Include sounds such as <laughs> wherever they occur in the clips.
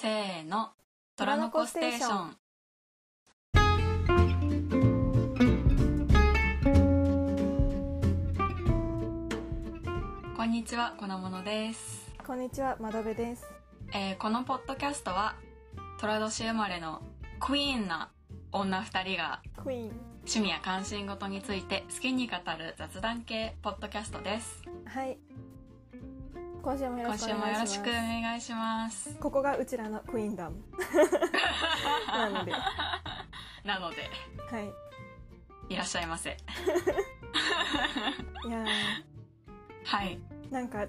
せーの虎の子ステーションこんにちはこのものです、こんにちは、まどべです。えーこのポッドキャストは虎年生まれのクイーンな女二人がクイーン。趣味や関心事について好きに語る雑談系ポッドキャストですはい。今週もよろしくお願いします。もよろしくお願いします。ここがうちらのクイーンダム。なので、はなので。い。いらっしゃいませ。いやはい。ー、なんか、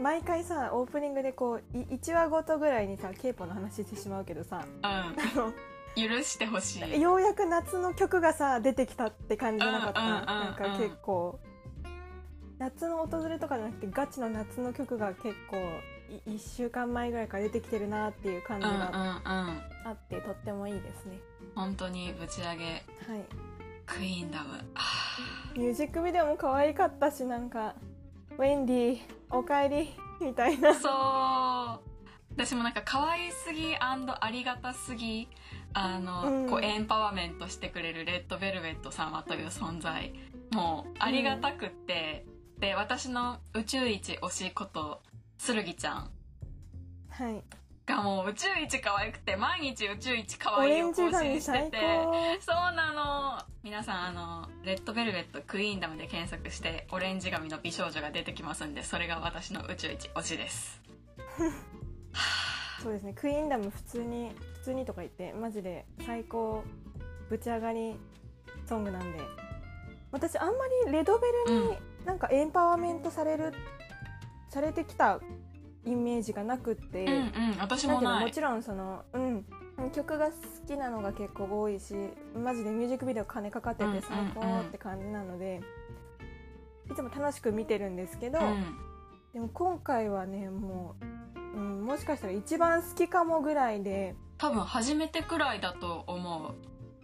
毎回さ、オープニングでこう、い1話ごとぐらいにさ、ケイポの話してしまうけどさ、うあの、ん。許してほしい。ようやく夏の曲がさ、出てきたって感じじゃなかった？なんか結構、夏の訪れとかじゃなくて、ガチの夏の曲が結構、い1週間前ぐらいから出てきてるなっていう感じうんうんうん。があって、とってもいいですね。本当にぶち上げ。はい。クイーンダム。あミュージックビデオも可愛かったしなんか「ウェンディおかえり」みたいな。ーそう。私もなんか可愛すぎありがたすぎあの、うん。こうエンパワーメントしてくれるレッドベルベット様という存在。もうありがたくって、で私の宇宙一推しこと剣ちゃん。はい。がもう宇宙一可愛くて毎日宇宙一可オ愛いを更新して最て。高そうなの。皆さんあのレッドベルベットクイーンダムで検索してオレンジ髪の美少女が出てきますんでそれが私の宇宙一推しです。<laughs> そうですね。クイーンダム普通に普通にとか言ってマジで最高ぶち上がりソングなんで。私あんまりレドベルになんかエンパワーメントされるされてきたイメージがなくって、うんうん私だももちろんそのうん曲が好きなのが結構多いしマジでミュージックビデオ金かかってて最高って感じなので、いつも楽しく見てるんですけど、うん。でも今回はねもう、うん、もしかしたら一番好きかもぐらいで。多分初めてくらいだと思う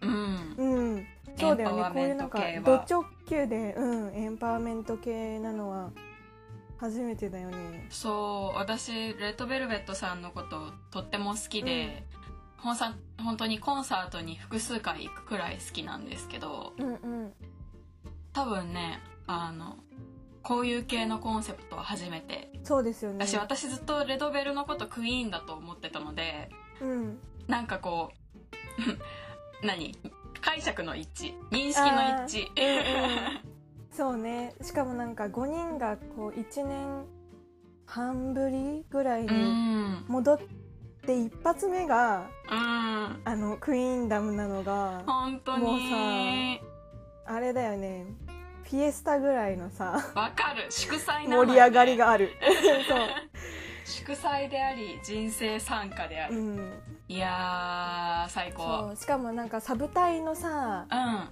うん。うんそうだよね。こういうなんかド直球で、うん、エンパワーメント系なのは初めてだよね。そう私レッドベルベットさんのこととっても好きで、ほん。さ本当にコンサートに複数回行くくらい好きなんですけどうんうん。多分ねあのこういう系のコンセプトは初めて。そうですよね。私私ずっとレドベルのことクイーンだと思ってたのでうん。なんかこう何？解釈の一致？認識の一致？そうね。しかもなんか5人がこう1年半ぶりぐらいにん。戻って一発目がうん。あのクイーンダムなのが本当もうにあれだよね。フィエスタぐらいのさわかる。祝祭なね。盛り上がりがある。<laughs> そう。祝祭であり人生参加である、うんいやー最そ高うしかもなんかサブ隊のさうん。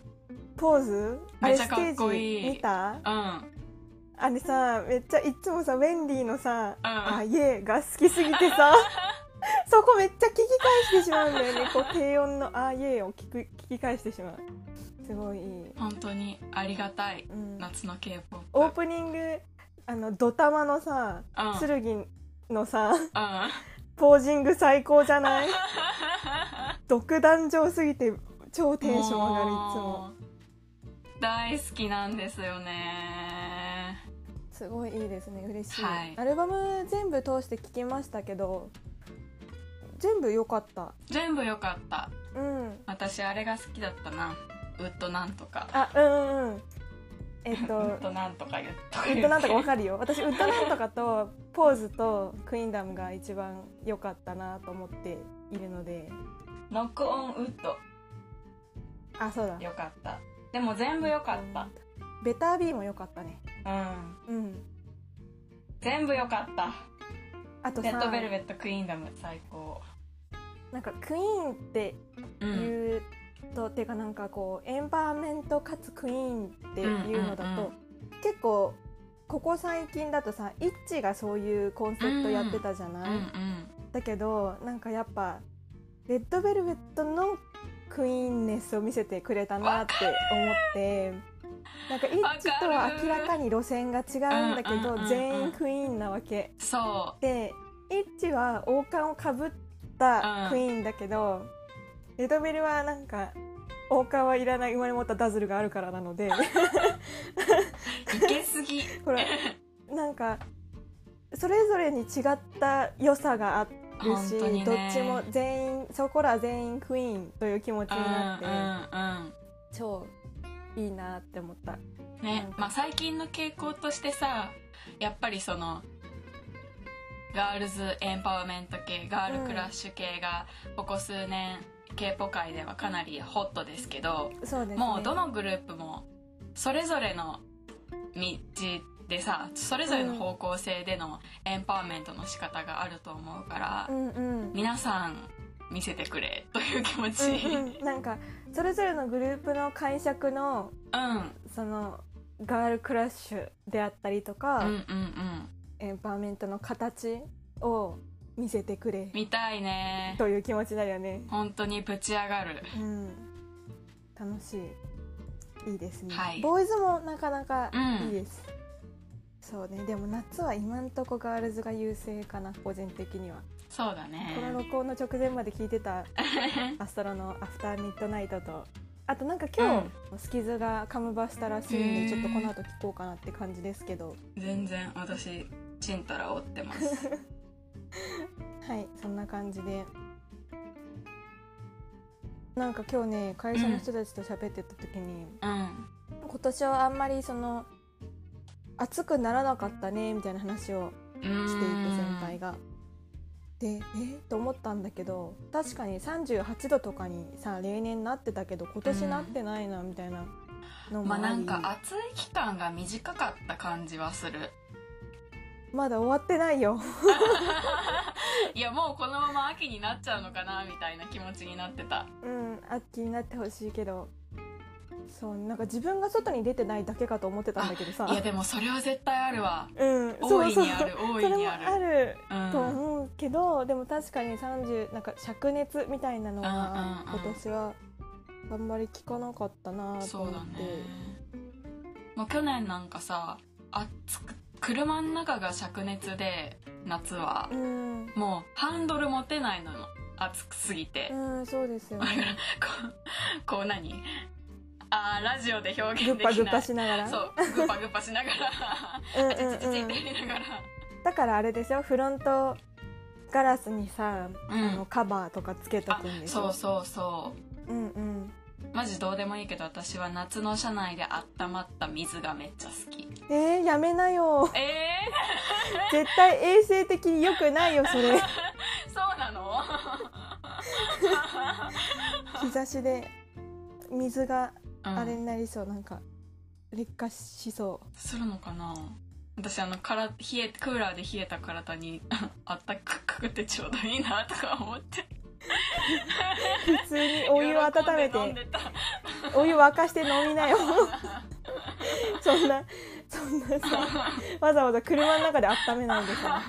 ポーズ？あれステージ見た？うん。あれさめっちゃいつもさウェンディのさ「うん。あイエー」が好きすぎてさ <laughs> そこめっちゃ聞き返してしまうんだよね。こう低音の「あイエー」を聞く聞き返してしまう。すごい、本当にありがたい。うん、夏の k p o p オープニングあのドタマのさうん。剣のさうんポージング最高じゃない？<laughs> 独壇場すぎて超テンション上がるいつも。う大好きなんですよね。すごいいいですね嬉しい、はい。アルバム全部通して聴きましたけど全部良かった。全部良かった。うん。私あれが好きだったな。ウッドなんとか。あうんうんうんえっとウッドなんとか言っとウッドなんとかわかるよ。私ウッドなんとかと Pose と Queendom が一番良かったなと思っているので。 Knock on Wood。あそうだ。良かった。でも全部良かった。 Better Be も良かったね。うん。うん。全部良かった。あとさレッドベルベット Queendom 最高。なんかクイーンってうんと、てかなんかこうエンパワーメントかつクイーンっていうのだと、うんうんうん。結構ここ最近だとさイッチがそういうコンセプトやってたじゃない、うんうん。だけどなんかやっぱレッドベルベットのクイーンネスを見せてくれたなって思ってなんかイッチとは明らかに路線が違うんだけどうんうんうんうん全員クイーンなわけ。そでイッチは王冠をかぶったクイーンだけど、レドベルはなんか王冠はいらない生まれ持ったダズルがあるからなので。いけすぎほらなんかそれぞれに違った良さがあるし、ね。どっちも全員そこら全員クイーンという気持ちになって、うん超いいなって思った。うんうんねまあ最近の傾向としてさやっぱりそのガールズエンパワーメント系ガールクラッシュ系がここ数年 k p o 界ではかなりホットですけどそうですね。もうどのグループもそれぞれの道でさそれぞれの方向性でのエンパワーメントの仕方があると思うから、うんうん。皆さん見せてくれという気持ち、うんうん、なんかそれぞれのグループの解釈のうん、そのガールクラッシュであったりとか、うんうんうんエンパワーメントの形を見せてくれ。見たいね。という気持ちだよね。本当にぶち上がる。うん、楽しい。いいですね、はい。ボーイズもなかなかうん。いいです、そうね。でも夏は今んとこガールズが優勢かな個人的には、そうだね。この録音の直前まで聞いてた <laughs> アストロの「アフターミッドナイト」と。あとなんか今日、スキズがカムバしたらしいんでちょっとこの後聞こうかなって感じですけど。全然私ちんたら追ってます <laughs> <laughs> はいそんな感じで。なんか今日ね会社の人たちと喋ってた時に、うん。今年はあんまりその暑くならなかったねみたいな話をしていて先輩が。でえ？と思ったんだけど確かに38度とかにさ例年なってたけど今年なってないなみたいなのもあり、まあなんか暑い期間が短かった感じはするまだ終わってないよ。<laughs> いやもうこのまま秋になっちゃうのかなみたいな気持ちになってた。うん秋になってほしいけど。そうなんか自分が外に出てないだけかと思ってたんだけどさ。いやでもそれは絶対あるわ。うん大いそうそうにある大いにある。あるうんと思うけど、でも確かに30なんか灼熱みたいなのはうんうんうん。今年はあんまり聞かなかったなとそう思って、だね。もう去年なんかさ暑く車の中が灼熱で夏は。うん。もうハンドル持てないのよ。暑くすぎて、うんそうですよね。こうこう何？あーラジオで表グッ現できない。パグッパしながら？そうグッパグッパしながら。うんあちちちちってうんうん言いながら。だからあれでしょ？フロントガラスにさ、うん。あのカバーとかつけとあくんでしょ？そうそうそう。うんうんマジどうでもいいけど私は夏の車内で温まった水がめっちゃ好き。えー、やめなよ。え絶対衛生的に良くないよそれ。ー、<laughs> そうなの？日差しで水がうん。あれになりそう、なんか劣化しそするのかな？私あのから冷えクーラーで冷えた体にあったかくてちょうどいいなとか思って。う普通にお湯を温めて。お湯沸かして飲みなよ。そんなそんなさわざわざ車の中で温めないでさ。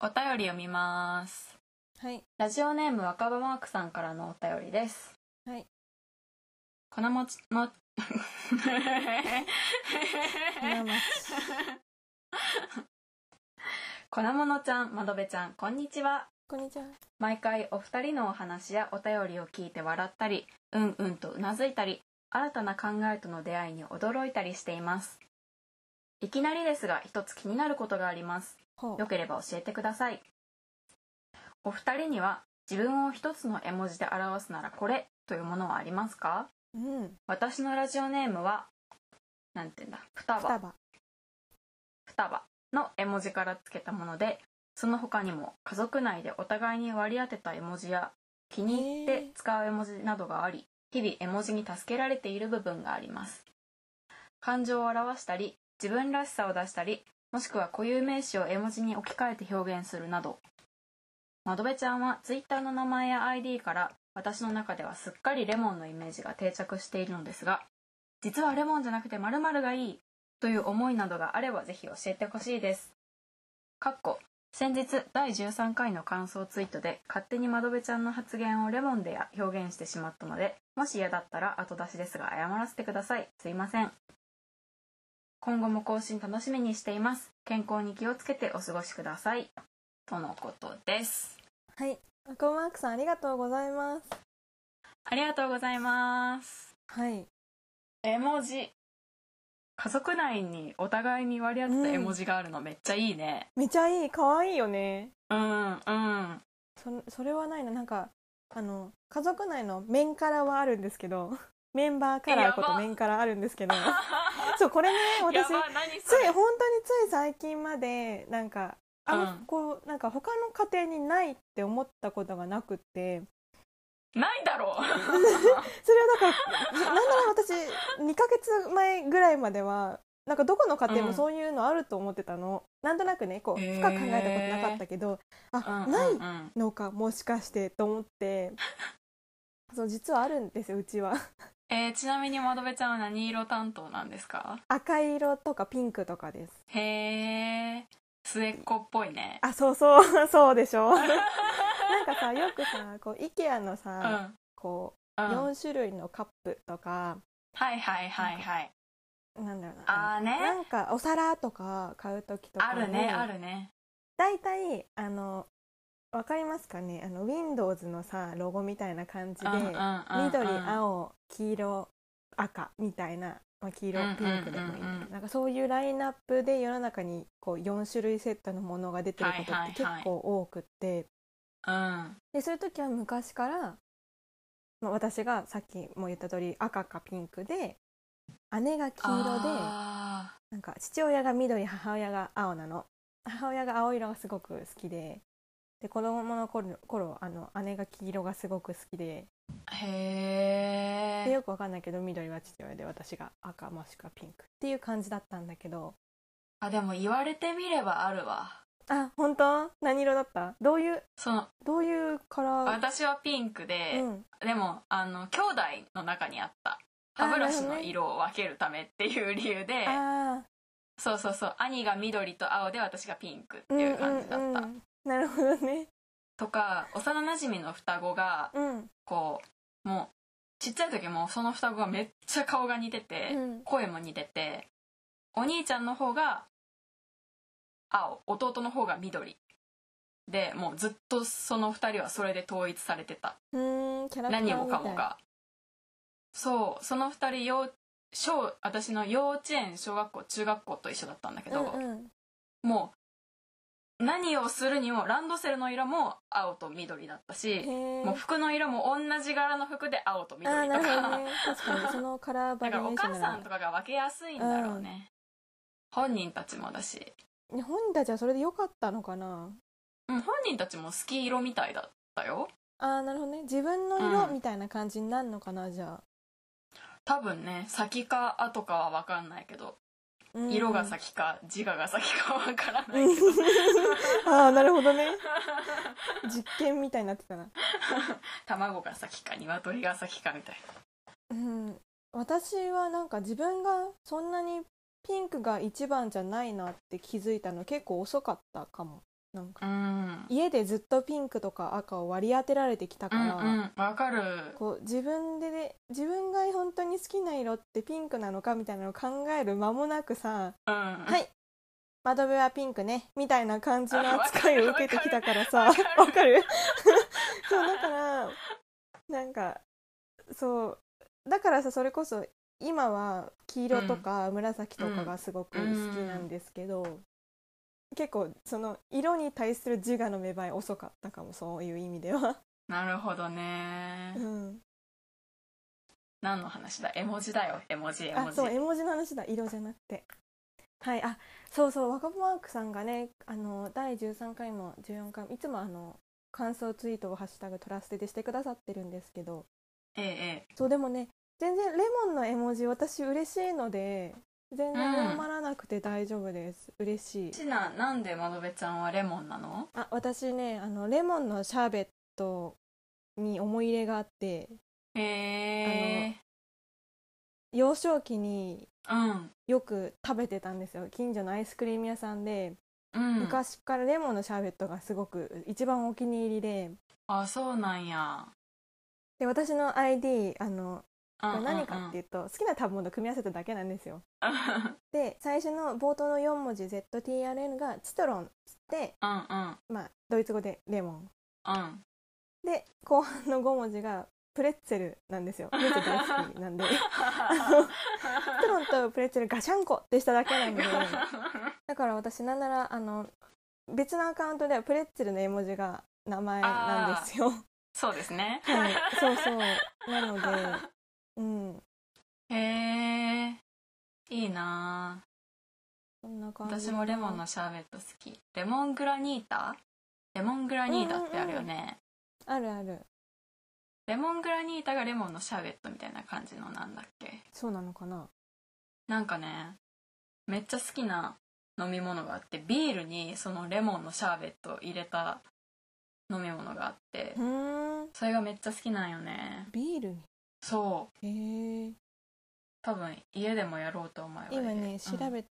お便り読みますはいラジオネーム若葉マークさんからのお便りですはい <laughs> <laughs> このもちの花町粉ものちゃん、まどべちゃん、こんにちは。こんにちは毎回お二人のお話やお便りを聞いて笑ったり、うんうんとうなずいたり、新たな考えとの出会いに驚いたりしています。いきなりですが、一つ気になることがあります。ほよければ教えてください。お二人には自分を一つの絵文字で表すならこれというものはありますか？ううん。私のラジオネームは、なんて言うんだ、双葉。双葉。双葉の絵文字からつけたものでその他にも家族内でお互いに割り当てた絵文字や気に入って使う絵文字などがあり日々絵文字に助けられている部分があります。感情を表したり自分らしさを出したりもしくは固有名詞を絵文字に置き換えて表現するなどまどべちゃんは Twitter の名前や ID から私の中ではすっかりレモンのイメージが定着しているのですが実はレモンじゃなくて〇〇がいいという思いなどがあればぜひ教えてほしいです。かっこ先日第13回の感想ツイートで勝手に窓辺ちゃんの発言をレモンで表現してしまったのでもし嫌だったら後出しですが謝らせてください。すいません。今後も更新楽しみにしています。健康に気をつけてお過ごしください。とのことです。はい。アコマークさんありがとうございます。ありがとうございます。はい。絵文字。家族内にお互いに割り当てた絵文字があるのめっちゃいいね。めちゃいい。可愛いよね。うんうん。そそれはないな。なんかあの家族内の面からはあるんですけど <laughs> メンバーカラーこと面からあるんですけど。<laughs> そうこれね私つい本当につい最近までなんかあんまうん。こうなんか他の家庭にないって思ったことがなくって。ないだろう。<laughs> それはだからなんなら私2ヶ月前ぐらいまではなんかどこの家庭もそういうのあると思ってたの、なんとなくねこう深く考えたことなかったけど、あ、うんないうん。うんのかもしかしてと思って。そう実はあるんですようちは。えーちなみに窓辺ちゃんは何色担当なんですか？赤色とかピンクとかです。へえ末っ子っぽいね。あそうそう <laughs> そうでしょ。<laughs> なんかさよくさこう IKEA のうん。さ、こううん。4種類のカップとか、はいはいはいはい。なんだろうなあーね。なんかお皿とか買う時とかにあるねあるね。大体あのわかりますかね？あの Windows のさロゴみたいな感じで、うんうんうんうん。緑青黄色赤みたいな、まあ、黄色ピンクでもいいんだけど、うんうんなんかそういうラインナップで世の中にこう4種類セットのものが出てることはいはいはい。って結構多くって、うん。でそういう時は昔から、まあ、私がさっきも言った通り赤かピンクで姉が黄色であなんか父親が緑母親が青なの。母親が青色がすごく好きでで子供の頃頃あの姉が黄色がすごく好きでーへえでよくわかんないけど緑は父親で私が赤もしくはピンクっていう感じだったんだけど。あでも言われてみればあるわ。あ本当？何色だった？どういうそのどういうカラー？私はピンクで、うん。でもあの兄弟の中にあった。歯ブラシの色を分けるためっていう理由で、あそうそうそう。兄が緑と青で私がピンクってーいう感じだった、うんうんうん。なるほどねとか幼なじみの双子がうん。こうもうちっちゃい時もその双子がめっちゃ顔が似てて、うん。声も似ててお兄ちゃんの方が青。弟の方が緑。でもうずっとその2人はそれで統一されてた。何もかもがそう。その2人幼小私の幼稚園小学校中学校と一緒だったんだけど、うんうん。もう何をするにもランドセルの色も青と緑だったしもう服の色も同じ柄の服で青と緑とか、ね。確かにそのカラーバリエーションなら母さんとかが分けやすいんだろうね、本人たちもだし、ね本人たちはそれで良かったのかな？うん、本人たちも好き色みたいだったよ。ああなるほどね。自分の色うん。みたいな感じになるのかな、じゃ多分ね先か後かは分かんないけど。あ、うん色が先か自我が先か分からないうん。け <laughs> どああなるほどね。実験みたいになってたな。卵が先か鶏が先かみたいうん。私はなんか自分がそんなにピンクが一番じゃないなって気づいたの結構遅かったかもなんか。なうん。家でずっとピンクとか赤を割り当てられてきたうから、んうん。分かる。こう自分でね自分が本当に好きな色ってピンクなのかみたいなのを考える間もなくさうん。はい。窓辺はピンクね。みたいな感じの扱いを受けてきたからさ <laughs> わかる。わかる？<laughs> そうだからなんかそう。だからさそれこそ今は黄色とか紫とかがすごく好きなんですけど、結構その色に対する自我の芽生え遅かったかもそういう意味では、なるほどね。うん、何の話だ？絵文字だよ。絵文字絵文字あそう絵文字。の話だ。色じゃなくて。はいあそうそう。若葉マークさんがねあの第13回も14回もいつもあの感想ツイートを「ハッシュタグトラステ」でしてくださってるんですけど。えええ。そうでもね全然レモンの絵文字私嬉しいので全然謝らなくて大丈夫です、嬉しい。ななんで窓辺ちゃんはレモンなの？あ私ねあのレモンのシャーベットに思い入れがあって。へえ幼少期にうん。よく食べてたんですよ。近所のアイスクリーム屋さんで。うん。昔からレモンのシャーベットがすごく一番お気に入りで。あそうなんや。で私の ID あの何かっていいうと、好きな食べ物を組み合わせただけなんですよ。うんで最初の冒頭の4文字 ZTRN がチトロンっつって、うんうん。まあ、ドイツ語でレモン。うん。で後半の5文字がプレッツェルなんですよ。<laughs> プレッツェル大好きなんで。<laughs> チトロンとプレッツェルガシャンコってしただけなんで。<laughs> だから私なんならあの別のアカウントではプレッツェルの絵文字が名前なんですよ。そうですね。はい。そうそう。なのでうん。へえいいなそんなあ感じ私もレモンのシャーベット好き。レモングラニータ？レモングラニータってあるよね、あるある。レモングラニータがレモンのシャーベットみたいな感じのなんだっけ？そうなのかな？なんかねめっちゃ好きな飲み物があってビールにそのレモンのシャーベットを入れた飲み物があってそれがめっちゃ好きなんよね。ビールに？そう。へえ多分家でもやろうと思えば今ね調うん。べ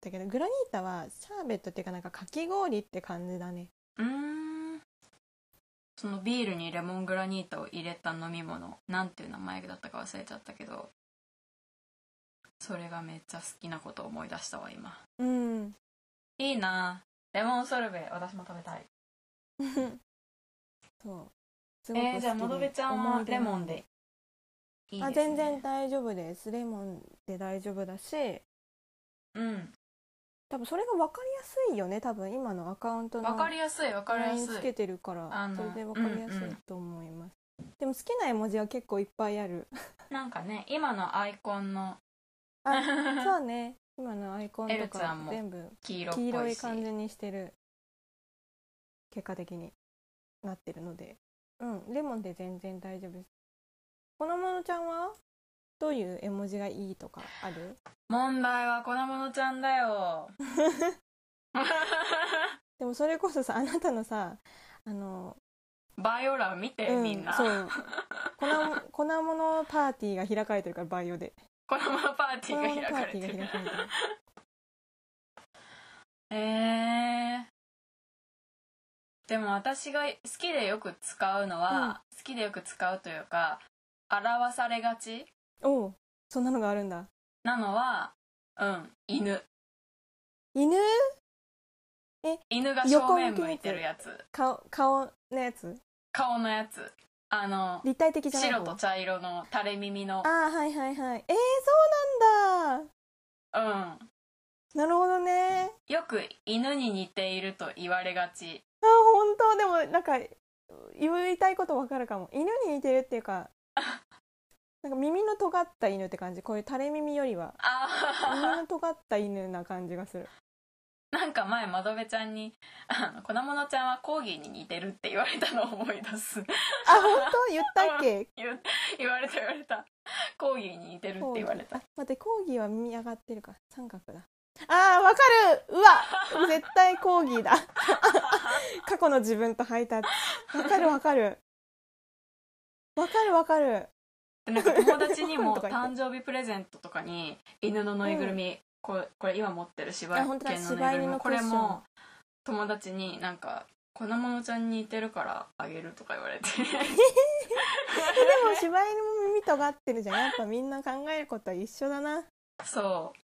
たけど、グラニータはシャーベットっていうかなんかかき氷って感じだね。うーん。そのビールにレモングラニータを入れた飲み物。なんていう名前だったか忘れちゃったけど。それがめっちゃ好きなことを思い出したわ今。うん。いいな。レモンソルベ私も食べたい。<laughs> そう。えー、じゃあもどべちゃんはレモンでいいね、あ全然大丈夫です。レモンで大丈夫だし。うん。多分それが分かりやすいよね。多分今のアカウントのわかりやすいわかりやすい。つけてるから。それで分かりやすうんうんいと思います、でも好きな絵文字は結構いっぱいある。<laughs> なんかね今のアイコンの。あそうね。今のアイコンエとか全部黄色い感じにしてる。結果的になってるので。うん。レモンで全然大丈夫ですこのものちゃんはどういう絵文字がいいとかある？問題は粉物ちゃんだよ。でもそれこそさあなたのさあのバイオ欄見て、うんみんな。そう。粉粉物パーティーが開かれてるからバイオで。粉物パーティ粉ーが開物パーティかれてるえー、でも私が好きでよく使うのは、好きでよく使うというか表されがち？おうそんなのがあるんだ。なのはうん犬。犬？犬が正面向いてるやつ。顔顔のやつ？顔のやつ。あの立体的じゃない方？白と茶色の垂れ耳の。ああはいはいはい。えー、そうなんだ。うん。なるほどね。よく犬に似ていると言われがち。あ本当。でもなんか言いたいことわかるかも。犬に似てるっていうか <laughs> なんか耳の尖った犬って感じ。こういう垂れ耳よりは。耳あの尖った犬な感じがする。ーなんか前窓辺ちゃんに「あの粉物ちゃんはコーギーに似てる」って言われたのを思い出す。あ本当？言ったっけ？<laughs> 言言われた言われた。コーギーに似てるって言われた。あ待ってコーギーは耳上がってるか。三角だ。あーわかる！うわ！絶対コーギーだ。<laughs> 過去の自分とハイタッチ。わかるわかるわかるわかる。でなんか友達にも <laughs> 誕生日プレゼントとかに犬のぬいぐるみ、これこれ今持ってる柴あ本当だ犬のぬいぐるみこれも友達になんか「粉物ちゃんに似てるからあげる」とか言われて。<laughs> でも柴犬も耳尖ってるじゃん。やっぱみんな考えることは一緒だな。そう。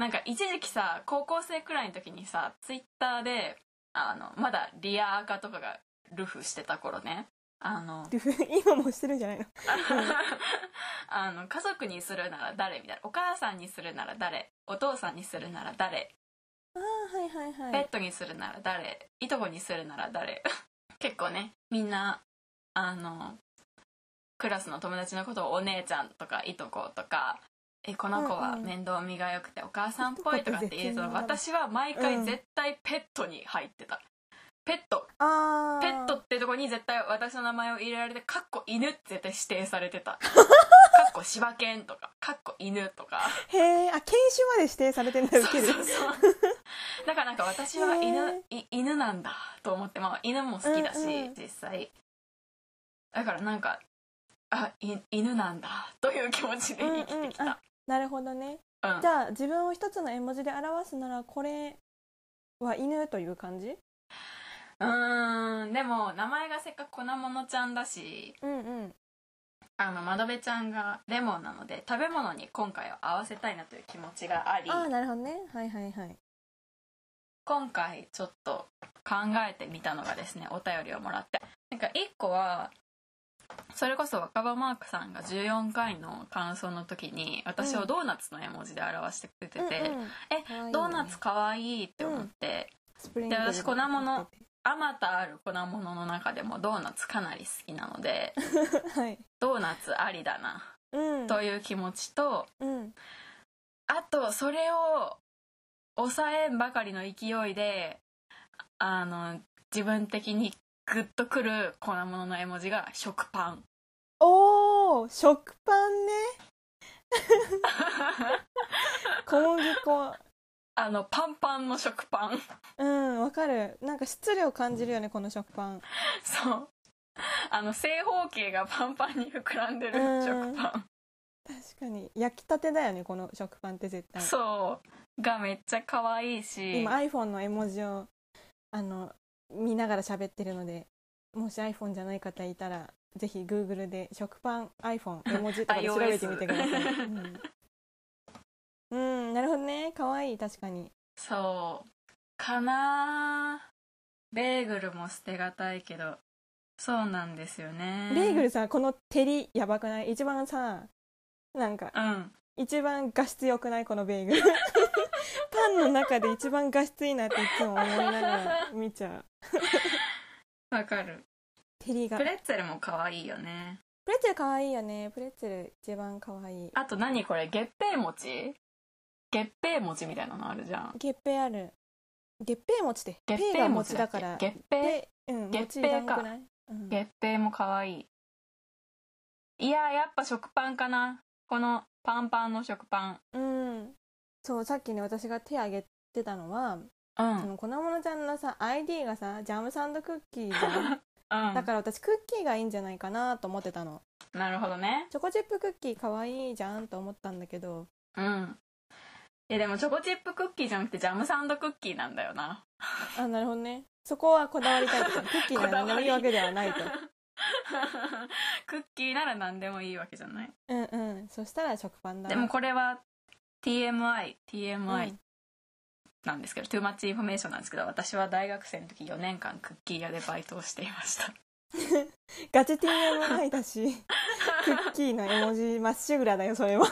なんか一時期さ高校生くらいの時にさツイッターであのまだリアアカとかがルフしてた頃ねあの <laughs> 今もしてるんじゃないの？<laughs> あの家族にするなら誰みたいな。お母さんにするなら誰？お父さんにするなら誰？ああはいはいはい。ペットにするなら誰？いとこにするなら誰？<laughs> 結構ねみんなあのクラスの友達のことをお姉ちゃんとかいとことかえこの子は面倒見が良くてお母さんっぽいとかって言うと私は毎回うん。絶対ペットに入ってた、ペット。ああペットってとこに絶対私の名前を入れられてかっこ犬って絶対指定されてた。<laughs> かっこ柴犬とかかっこ犬とか。へえあ犬種まで指定されてんだウケる。そうそうそう。だからなんか私は犬い犬なんだと思ってまあ犬も好きだし、うんうん実際。だからなんかあい犬なんだという気持ちで生きてきた、うんうんあなるほどね。うん。じゃあ自分を一つの絵文字で表すならこれは犬という感じ？うーんでも名前がせっかく粉ものちゃんだしうんうん。あの窓辺ちゃんがレモンなので食べ物に今回は合わせたいなという気持ちがありああなるほどね。はいはいはい。今回ちょっと考えてみたのがですねお便りをもらって。なんか1個はそれこそ若葉マークさんが14回の感想の時に私をドーナツの絵文字で表してくれてて、うんうんえ可愛いよね。ドーナツかわいいって思って、スプリンクルで私粉物あまたある粉物の中でもドーナツかなり好きなので <laughs> はい。ドーナツありだなうん。という気持ちとうん。あとそれを抑えんばかりの勢いであの自分的にグッとくる粉物の絵文字が食パン。おお食パンね。<laughs> <laughs> 小麦粉あのパンパンの食パン。うんわかる。なんか質量感じるよねこの食パン。そう。あの正方形がパンパンに膨らんでるうん。食パン。確かに。焼きたてだよねこの食パンって絶対。そう。がめっちゃ可愛いし。今 iPhone の絵文字をあの見ながら喋ってるのでもし iPhone じゃない方いたらぜひ Google で食パン iPhone 絵文字とかで調べてみてください、うんうん、なるほどね。可愛い確かに。そう。かな。ベーグルも捨てがたいけどそうなんですよね。ベーグルさこの照りやばくない？一番さなんかうん。一番画質良くない？このベーグル。<laughs> パンの中で一番画質いいなっていつも思いながら見ちゃう。わかる。照りが。プレッツェルも可愛いよね。プレッツェル可愛いよね。プレッツェル一番可愛い。あと何これ？月餅？餅月餅餅みたいなのあるじゃん。月餅ある。月餅餅って月餅餅だから月餅？でうん月餅か。月餅も可愛い。いややっぱ食パンかな。このパンパンの食パン。うん。そうさっきね私が手挙げてたのは、うそんの粉物ちゃんのさ ID がさジャムサンドクッキーじゃん。<laughs> うん。だから私クッキーがいいんじゃないかなと思ってたの。なるほどね。チョコチップクッキー可愛いじゃんと思ったんだけどうん。いやでもチョコチップクッキーじゃなくてジャムサンドクッキーなんだよな。あなるほどね。そこはこだわりたいとか <laughs> クッキーなら何でもいいわけではないと。<laughs> クッキーなら何でもいいわけじゃない。うんうん。そしたら食パンだでもこれは TMI う TMI ん。なんですけど、 too much information なんですけど私は大学生の時4年間クッキー屋でバイトをしていました。<laughs> ガチ TMI だしクッキーの絵文字まっしぐらだよそれは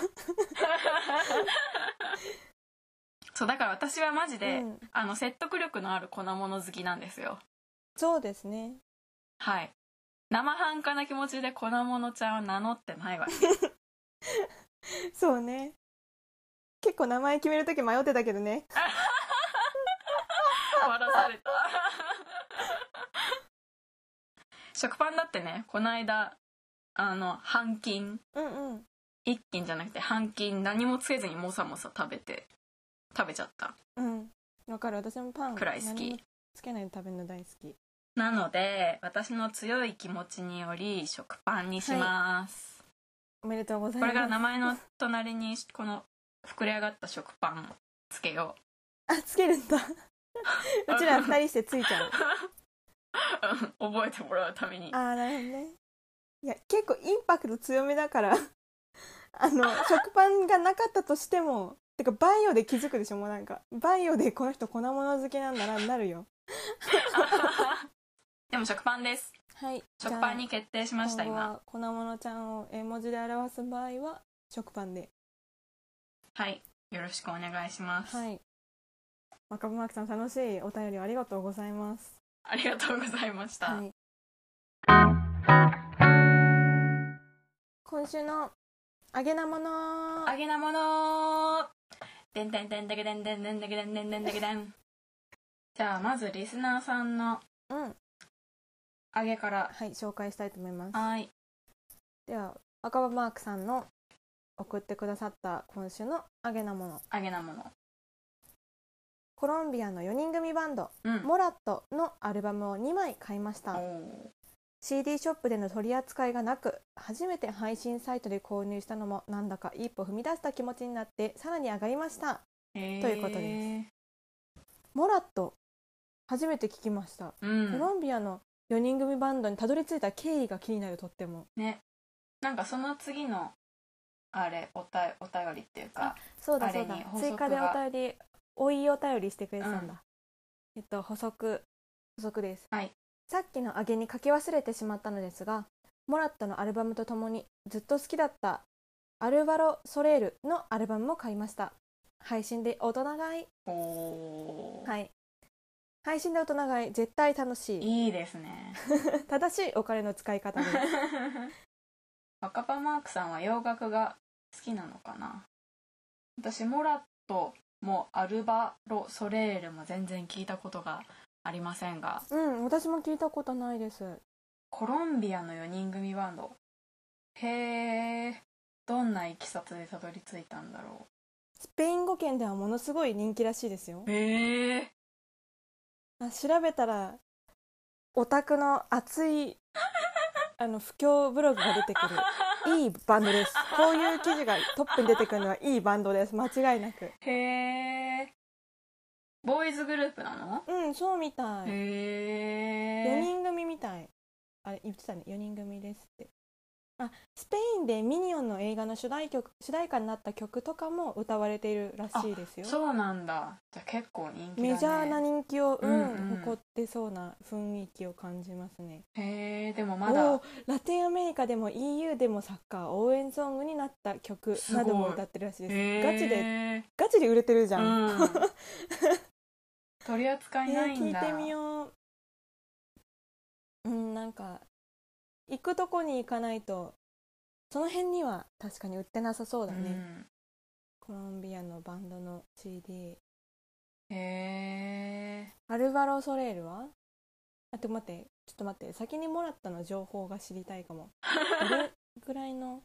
そうだから私はマジで、うん。あの説得力のある粉物好きなんですよ。そうですね。はい。生半可な気持ちで粉物ちゃんを名乗ってないわけ。<laughs> そうね。結構名前決める時迷ってたけどね。笑された。食パンだってねこの間あの半斤。うんうん。一斤じゃなくて半斤。何もつけずにもさもさ食べて食べちゃった。うん。わかる。私もパンくらい好き。つけないで食べるの大好き。なので私の強い気持ちにより食パンにします、おめでとうございます。これから名前の隣にこの膨れ上がった食パンつけよあつけるんだ。<laughs> うちら二人してついちゃうう。<laughs> 覚えてもらうために。あーなるほどね。いや結構インパクト強めだから。あの食パンがなかったとしてもてかバイオで気づくでしょ？もうなんかバイオでこの人粉物好きなんだななるよ。<laughs> でも食パンです。はい。食パンに決定しました今。粉物ちゃんを絵文字で表す場合は食パンで。はい。よろしくお願いします、はい。若葉マークさん楽しいお便りをありがとうございます。ありがとうございました、はい。今週の揚げなもの。揚げなものでんてんてんでんでんでんでけでんでんでんでけでんじゃあまずリスナーさんのうん揚げからはい紹介したいと思いますはいでは若葉マークさんの送ってくださった今週の揚げなもの揚げなものコロンビアの4人組バンドうんモラットのアルバムを2枚買いました CD ショップでの取り扱いがなく初めて配信サイトで購入したのもなんだか一歩踏み出した気持ちになってさらに上がりました。ー。ということです。モラット初めて聞きました、うん。コロンビアの4人組バンドにたどり着いた経緯が気になるとっても。ね。なんかその次のあれおたお便りっていうかそうだそうだ。追加でがお便りおいお便りしてくれてたんだ、うん。えっと補足補足です、はいさっきの上げに書き忘れてしまったのですがモラットのアルバムとともにずっと好きだったアルバロ・ソレールのアルバムも買いました。配信で大人買い。はい。配信で大人買い絶対楽しい。いいですね。<laughs> 正しいお金の使い方です。<laughs> 若葉マークさんは洋楽が好きなのかな？私モラットもアルバロ・ソレールも全然聞いたことがありませんが。うん私も聞いたことないです。コロンビアの4人組バンド。へえどんないきさつでたどり着いたんだろスペイン語圏ではものすごい人気らしいですよ。うへえあ調べたらオタクの熱い <laughs> あの不況ブログが出てくる <laughs> いいバンドです。こういう記事がトップに出てくるのはいいバンドです。間違いなく。へえボーイズグループなの？うんそうみたい。へ4え人組みたい。あれ言ってたね。4人組ですってあスペインでミニオンの映画の主題曲主題歌になった曲とかも歌われているらしいですよ。そうなんだ。じゃあ結構人気だね。メジャーな人気を、うんうんうん。誇ってそうな雰囲気を感じますね。へえでもまだ。ラテンアメリカでも EU でもサッカー応援ソングになった曲なども歌ってるらしいです。ガチでガチで売れてるじゃん、うん。<laughs> 取り扱いえないんだ、ー聞いてみよう。うんなんか行くとこに行かないとその辺には確かに売ってなさそうだね、うん。コロンビアのバンドの CD へえアルバロ・ソレールは？あと待って。ちょっと待って。先にもらったの情報が知りたいかも。どれぐらいの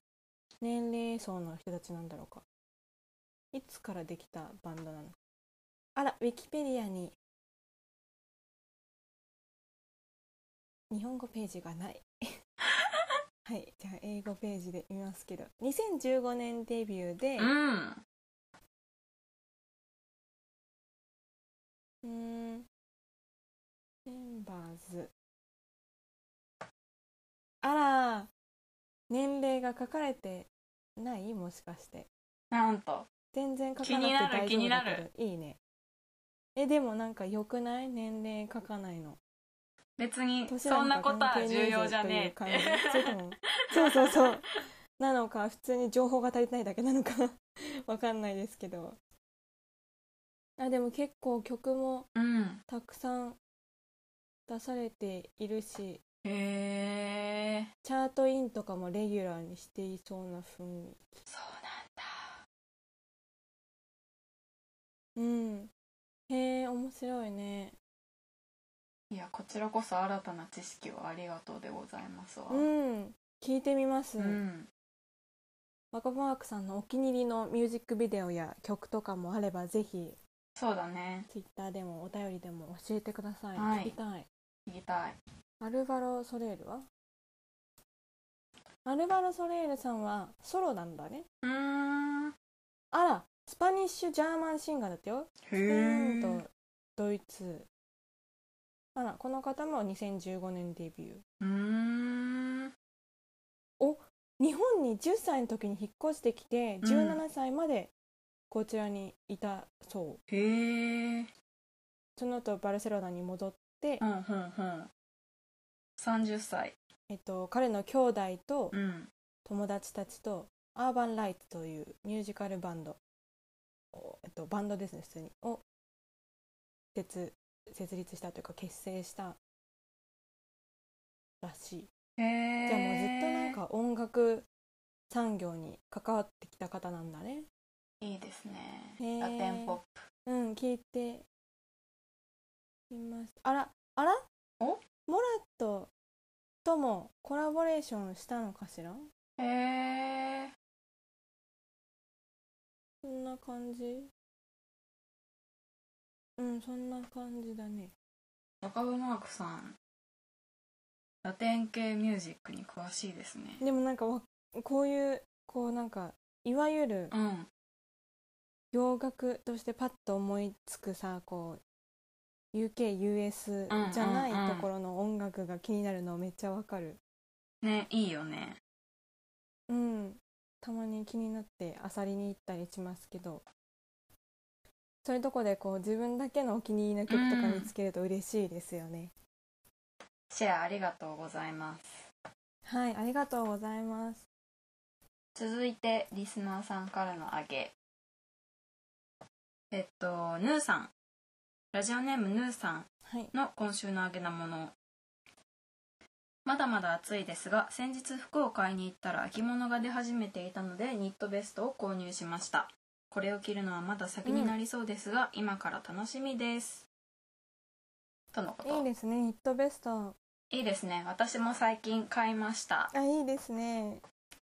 年齢層の人たちなんだろうか。いつからできたバンドなの？あらウィキペディアに日本語ページがないはいじゃあ英語ページで見ますけど2015年デビューでうんメンバーズ。あら年齢が書かれてない？もしかして。なんと。全然書かなくて大丈夫だ気になける。どいいね。えでもなんか良くない？年齢書かないの別に年そんなことは重要じゃねえ。って感じそうそうそう。なのか普通に情報が足りてないだけなのか。<laughs> わかんないですけど。あでも結構曲もうん。たくさん出されているしへえ。チャートインとかもレギュラーにしていそうな雰囲そうなんだ。気うん。へえ面白いねいやこちらこそ新たな知識をありがとうでございますわ。うん。聞いてみます、うん。若葉マークさんのお気に入りのミュージックビデオや曲とかもあればぜひそうだね。ツイッターでもお便りでも教えてください、はい。聞きたい。聞きたい。アルバロ・ソレールは？アルバロ・ソレールさんはソロなんだね。うーん。あら Spanish German singer だったよ。へスペインとドイツあらこの方も2015年デビュー。うーん。日本に10歳の時に引っ越してきてうん。17歳までこちらにいたそう、へえその後バルセロナに戻って、うんうんうん。30歳。えっと、彼の兄弟とうん。友達たちとアーバンライトというミュージカルバンドを、えっと、バンドですね普通にを設設立したというか結成したらしい。じゃあもうずっとなんか音楽産業に関わってきた方なんだね。いいですね。ラテンポップ。うん聞いています。あらあら？お？モラットともコラボレーションしたのかしら？へえそんな感じうんそんな感じだね。若葉マークさんラテン系ミュージックに詳しいですね。でもなんかわこういうこうなんかいわゆるうん。洋楽としてパッと思いつくさこう UKUS じゃないところの音楽が気になるのめっちゃわかる。ねいいよね。うん。たまに気になって漁りに行ったりしますけどそういうとこでこう自分だけのお気に入りの曲とか見つけると嬉しいですよね、シェアありがとうございます。はいありがとうございます。続いてリスナーさんからのあげ。えっとヌーさん。ラジオネームヌーさんはい。の今週のあげなもの。まだまだ暑いですが先日服を買いに行ったら秋物が出始めていたのでニットベストを購入しましたこれを着るのはまだ先になりそうですが、今から楽しみです。とのこと。いいですね。ニットベスト。いいですね。私も最近買いました。あいいですね。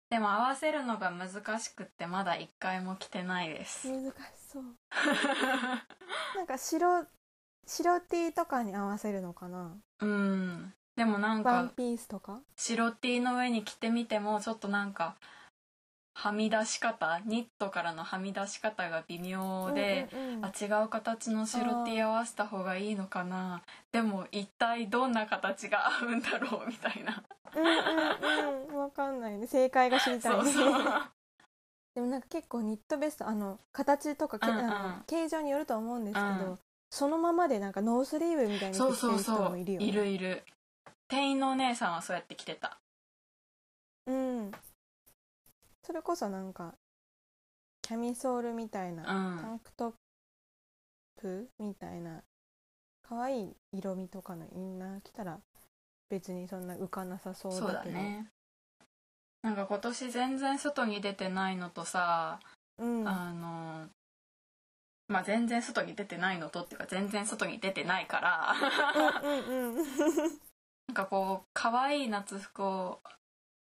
でも合わせるのが難しくってまだ一回も着てないです。難しそう。<laughs> なんか白白 T とかに合わせるのかな？うん。でもなんかワンピースとか？白 T の上に着てみてもちょっとなんかはみ出し方ニットからのはみ出し方が微妙で、うんうんうん。あ違う形の白 T 合わせた方がいいのかな。でも一体どんな形が合うんだろうみたいな。うんうんうん。わかんないね。正解が知りたいね。そうそう。<laughs> でもなんか結構ニットベストあの形とかけ、うんうん。あの形状によると思うんですけど、うん。そのままでなんかノースリーブみたいに着てるそうそう。そう人もいるよね。いるいる。店員のお姉さんはそうやって着てた。うんそれこそなんかキャミソールみたいな、うん。タンクトップみたいな可愛い色味とかのインナー着たら別にそんな浮かなさそうだけど。そうだね。なんか今年全然外に出てないのとさ、うん。あのまあ全然外に出てないのとっていうか全然外に出てないから。うんうんうん <laughs> なんかこう可愛い夏服を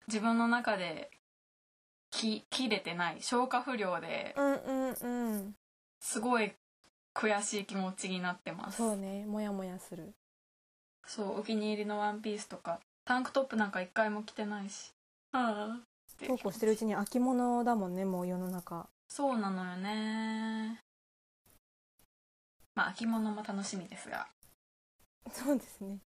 自分の中で着着れてない消化不良でうんうんうん。すごい悔しい気持ちになってます。そうねモヤモヤする。そうお気に入りのワンピースとかタンクトップなんか一回も着てないし。ああ。って。そうこうしてるうちに秋物だもんねもう世の中。そうなのよね。まあ秋物も楽しみですが。そうですね。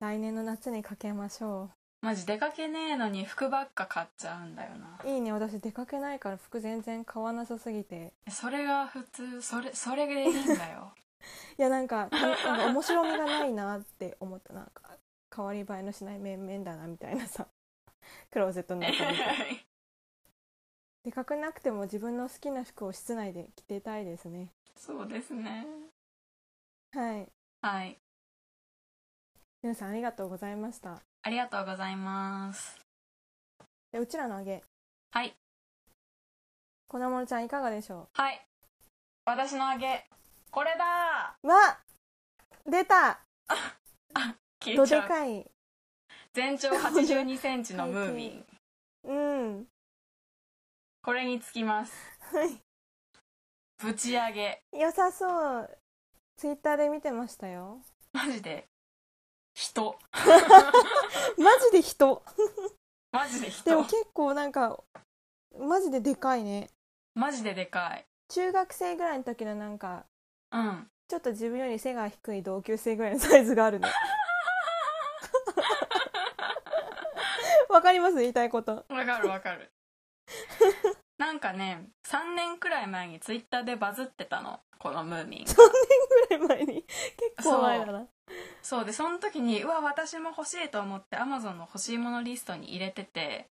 来年の夏にかけましょマジ出かけねえのに服ばっか買っちゃうんだよな。ういいね私出かけないから服全然買わなさすぎて。それが普通それそれでいいんだよ。<laughs> いやなんかたなんか面白みがないなって思った。なんか変わり映えのしない面々だなみたいなさ。<laughs> クローゼットの中見て。<laughs> でかくなくても自分の好きな服を室内で着てたいですね。そうですね。はい。はい。皆さんありがとうございましたありがとうございます。でうちらのあげ。はい。粉ものちゃんいかがでしょはい。私のあげ。これだ。うわ出た！どで消えちゃう。かい。全長8 2センチのムーミン <laughs> うん。これにつきます。はい。ぶち上げ。良さそう。ツイッターで見てましたよ。マジで人。<laughs> マジで人。マジで人。でも結構なんかマジででかいね。マジででかい。中学生ぐらいの時のなんかうん。ちょっと自分より背が低い同級生ぐらいのサイズがあるね。<laughs> わかります？言いたいこと。わかるわかる。なんかね3年くらい前にツイッターでバズってたの。このムーミンぐらい前に？結構前だなそうでその時にうわ私も欲しいと思ってアマゾンの欲しいものリストに入れてて。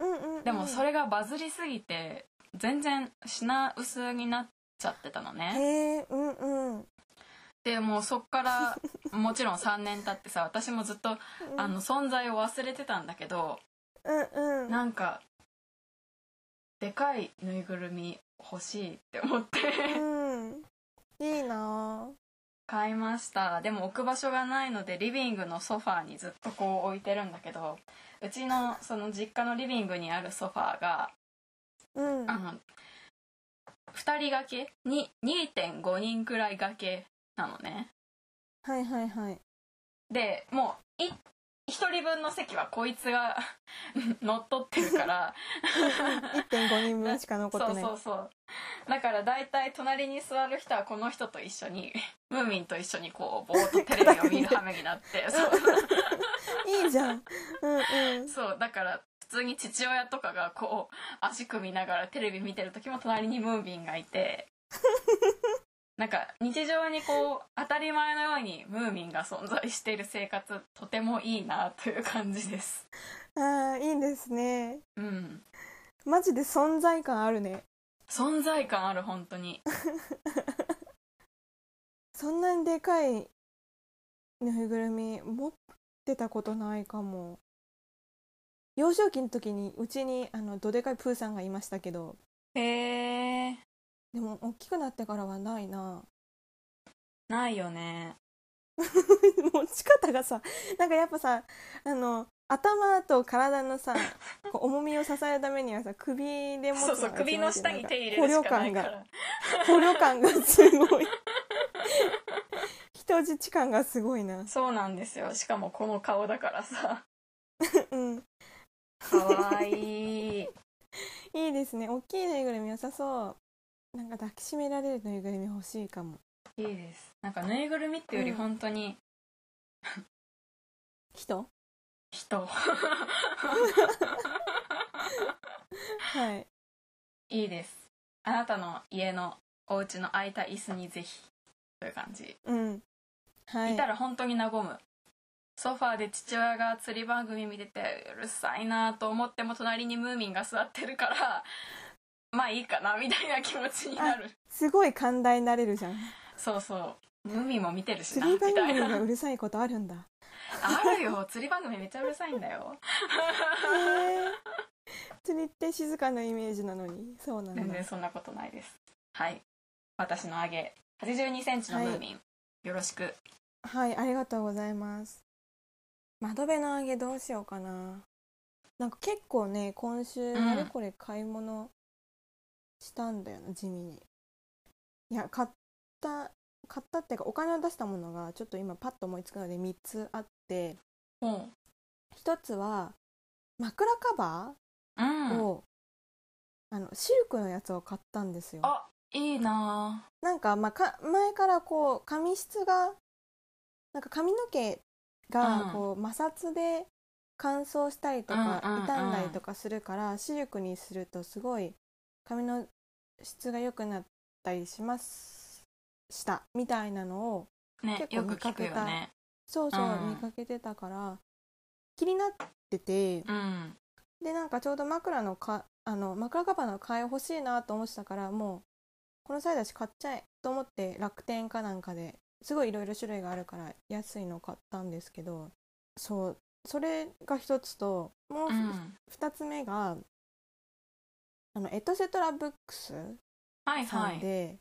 うんうん、うん、でもそれがバズりすぎて全然品薄になっちゃってたのね。へえうんうん。でもうそっから <laughs> もちろん3年経ってさ私もずっとあの存在を忘れてたんだけどうんうん。なんかでかいぬいぐるみ欲しいって思って。うん。いいな買いました。でも置く場所がないのでリビングのソファーにずっとこう置いてるんだけどうちのその実家のリビングにあるソファーがうん。あの2人掛け？に2.5人くらい掛けなのね。はいはいはい。でもう一人分の席はこいつが <laughs> 乗っ取ってるから。1.5人分しか残ってない。そうそうそう。だから大体隣に座る人はこの人と一緒に <laughs> ムーミンと一緒にこうぼーっとテレビを見る羽目になって。そ <laughs> ういいじゃん。うんうん。そうだから普通に父親とかがこう足組みながらテレビ見てる時も隣にムーミンがいてなんか日常にこう当たり前のようにムーミンが存在している生活とてもいいなという感じです。ああいいですね。うん。マジで存在感あるね。存在感ある本当に。<laughs> そんなにでかいぬいぐるみ持ってたことないかも。幼少期の時にうちにあのどでかいプーさんがいましたけど。へえでも大きくなってからはないな。ないよね。<laughs> 持ち方がさなんかやっぱさあの頭と体のさ <laughs> こう重みを支えるためにはさ首で持つのがそうそう首の下に手入れるしかないから。捕虜感がすごい。人質感がすごいな。そうなんですよ。しかもこの顔だからさ。<laughs> うん。かわいい。いいですね。大きいぬいぐるみ良さそうなんか抱きしめられるぬいぐるみ欲しいかも。いいです。なんかぬいぐるみっていうよりうん。本当に人？人。はい。いいです。あなたの家のお家の空いた椅子にぜひという感じ、うん。はい。い、たら本当に和む。ソファーで父親が釣り番組見ててうるさいなと思っても隣にムーミンが座ってるからまあいいかなみたいな気持ちになる。すごい寛大になれるじゃん。そうそう。ムーミンも見てるし釣なみり番組たいながうるさいことあるんだ。あるよ。釣り番組めっちゃうるさいんだよ。へえ釣りって静かなイメージなのに。そうなんだ。全然そんなことないです。はい。私のあげ。8 2センチのムーミン、よろしく。はいありがとうございます。窓辺の揚げどうしようかな。なんか結構ね今週うん。あれこれ買い物したんだよな、地味に。いや買った買ったっていうかお金を出したものがちょっと今パッと思いつくので3つあって。うん。1つは枕カバうん。ーを、あのシルクのやつを買ったんですよ。あいいな。なんか,、まあ、か前からこう髪質がなんか髪の毛うん。がこう摩擦で乾燥したりとかうんうんうん。傷んだりとかするからシルクにするとすごい髪の質が良くなったりしますしたみたいなのをね結構見かけた。よね。そうそううん。見かけてたから気になってて。うん。でなんかちょうど枕のかあの枕カバーの替え欲しいなと思ってたからもうこの際だし買っちゃえと思って楽天かなんかですごいいろいろ種類があるから安いの買ったんですけどそうそれが一つともううん。二つ目があのエトセトラブックスさはいはい。んで、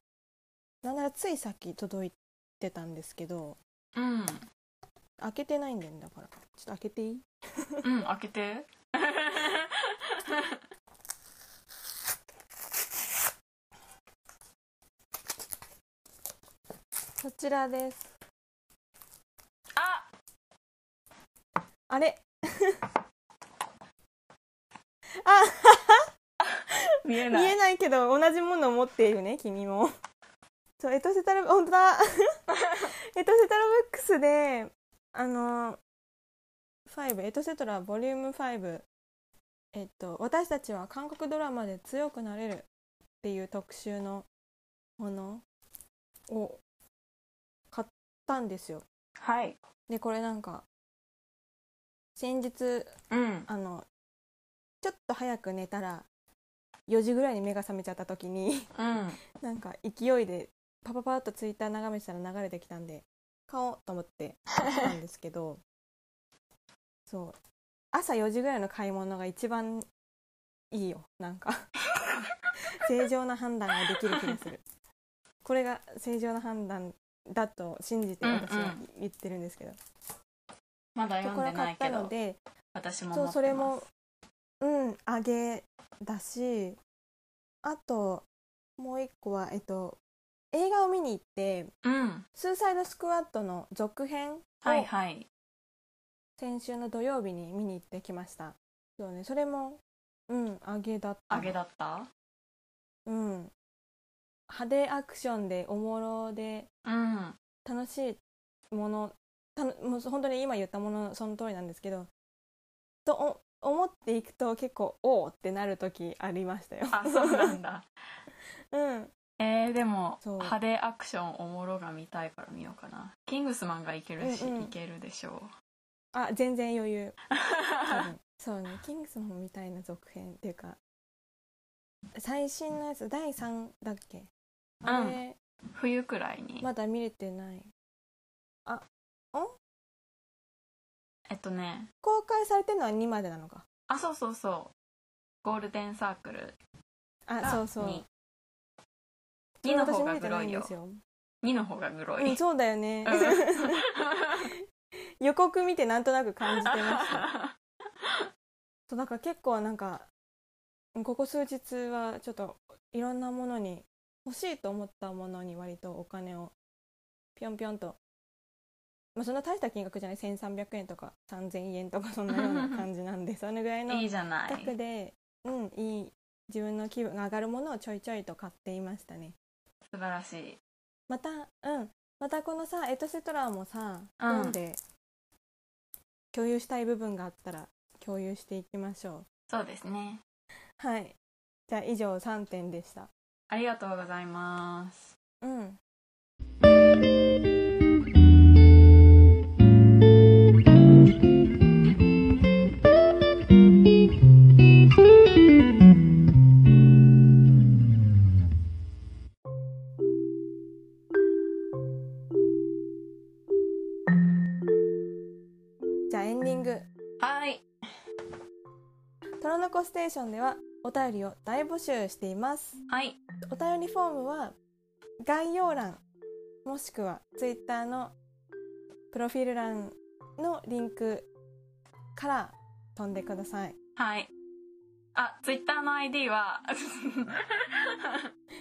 なんならついさっき届いてたんですけどうん。開けてないんだよねだから。ちょっと開けていい？うん開けて。<laughs> こちらです。あ！あれ。<laughs> あ <laughs> <laughs> 見えない。見えないけど同じものを持っているね君も。<laughs> そうエトセトラ本当だ。<laughs> エトセトラブックスであの5エトセトラボリューム5えっと私たちは韓国ドラマで強くなれるっていう特集のものを買ったんですよ。はい。でこれなんか先日うん。あのちょっと早く寝たら4時ぐらいに目が覚めちゃった時にうん。<laughs> なんか勢いでパパパッとツイッター眺めてたら流れてきたんで買おうと思って買ったんですけどそう。朝4時ぐらいの買い物が一番いいよ。なんか <laughs> 正常な判断ができる気がする。これが正常な判断だと信じて私は言ってるんですけど、まだで読んでこれ買ったないけどので私も持そうそれもうんあげだしあともう一個はえっと映画を見に行ってうん「スーサイドスクワット」の続編をはいはい。先週の土曜日に見に行ってきました。そうねそれもうんあげだった。あげだった？うん。派手アクションでおもろでうん。楽しいものたのもう本当に今言ったものその通りなんですけどとお思っていくと結構おおってなる時ありましたよ。あそうなんだ。<laughs> うん。えー、でも派手アクションおもろが見たいから見ようかな。キングスマンがいけるし、うんうん。いけるでしょう。あ全然余裕。<laughs> 多分。そうね。キングスマンみたいな続編っていうか。最新のやつ第3だっけ？あれ、冬くらいに、まだ見れてないえっとね。公開されてるのは2までなのか。あそうそうそう。ゴールデンサークル。があそうそう。2 2の方がグロいよ。ないんですよ。2の方がグロい、うん、そうだよね。うん。<laughs> 予告見てなんとなく感じてました。<laughs> そうだから結構なんかここ数日はちょっといろんなものに欲しいと思ったものに割とお金をぴょんぴょんとまあそんな大した金額じゃない？1300円とか3000円とかそんなような感じなんで <laughs> そのぐらいの額でうんいい自分の気分が上がるものをちょいちょいと買っていましたね。素晴らしい。またうん。またこのさエトセトラもさ、うん。読んで共有したい部分があったら共有していきましょう。そうですね。はい。じゃあ以上3点でした。ありがとうございます。うんコステーションではお便りを大募集しています。はい。お便りフォームは概要欄もしくは Twitter のプロフィール欄のリンクから飛んでください。はい。あツイッターの ID は <laughs>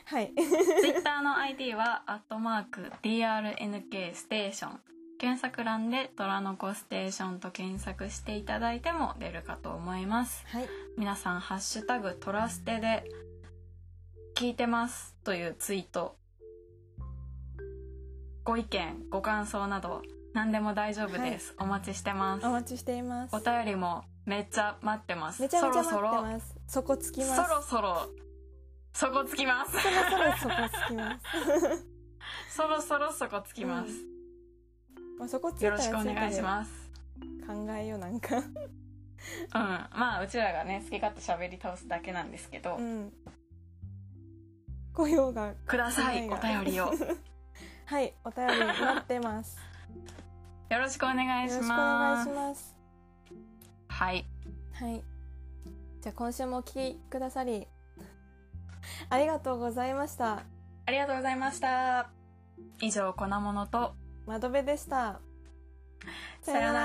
はい。ツイッターの ID はアットマーク DRNK ステーション。検索欄で「トラノコステーション」と検索していただいても出るかと思います。はい皆さん「ハッシュタグトラステ」で「聞いてます」というツイート。ご意見ご感想など何でも大丈夫です、お待ちしてます。お待ちしています。お便りもめっちゃ待ってます。めちゃめちゃ待ってそろますそこつきそます。ろそろ。そこつきます。そろそろそこつきます。<laughs> そろそろそこつきます、まあそこつよろしくお願いしす。ます考えようなんか。うんまあうちらがね好き勝手喋り倒すだけなんですけど、うん。雇用が。くださいお便りを。<laughs> はいお便り待って <laughs> ます。よろしくお願いしよろしくお願いますします。はい。はい。じゃあ今週もお聞きくださり。ありがとうございました。ありがとうございました。以上粉物と。窓辺でしたさよなら。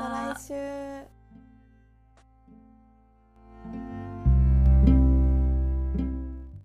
また来週。